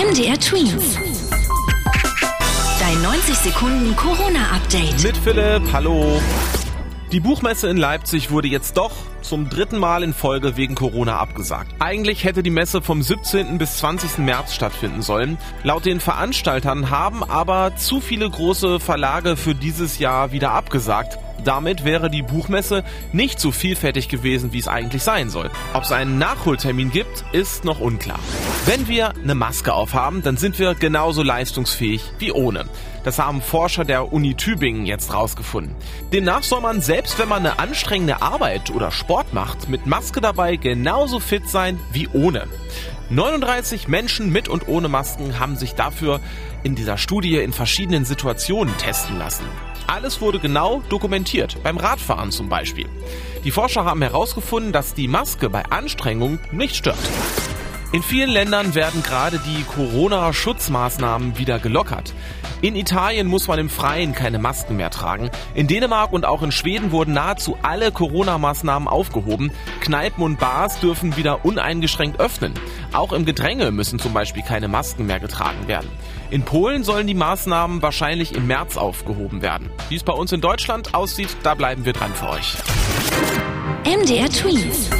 MDR Twins. Dein 90 Sekunden Corona-Update. Mit Philipp, hallo. Die Buchmesse in Leipzig wurde jetzt doch zum dritten Mal in Folge wegen Corona abgesagt. Eigentlich hätte die Messe vom 17. bis 20. März stattfinden sollen. Laut den Veranstaltern haben aber zu viele große Verlage für dieses Jahr wieder abgesagt. Damit wäre die Buchmesse nicht so vielfältig gewesen, wie es eigentlich sein soll. Ob es einen Nachholtermin gibt, ist noch unklar. Wenn wir eine Maske aufhaben, dann sind wir genauso leistungsfähig wie ohne. Das haben Forscher der Uni Tübingen jetzt rausgefunden. Demnach soll man selbst, wenn man eine anstrengende Arbeit oder Sport macht, mit Maske dabei genauso fit sein wie ohne. 39 Menschen mit und ohne Masken haben sich dafür in dieser Studie in verschiedenen Situationen testen lassen. Alles wurde genau dokumentiert, beim Radfahren zum Beispiel. Die Forscher haben herausgefunden, dass die Maske bei Anstrengung nicht stört. In vielen Ländern werden gerade die Corona-Schutzmaßnahmen wieder gelockert. In Italien muss man im Freien keine Masken mehr tragen. In Dänemark und auch in Schweden wurden nahezu alle Corona-Maßnahmen aufgehoben. Kneipen und Bars dürfen wieder uneingeschränkt öffnen. Auch im Gedränge müssen zum Beispiel keine Masken mehr getragen werden. In Polen sollen die Maßnahmen wahrscheinlich im März aufgehoben werden. Wie es bei uns in Deutschland aussieht, da bleiben wir dran für euch. MDR Twins.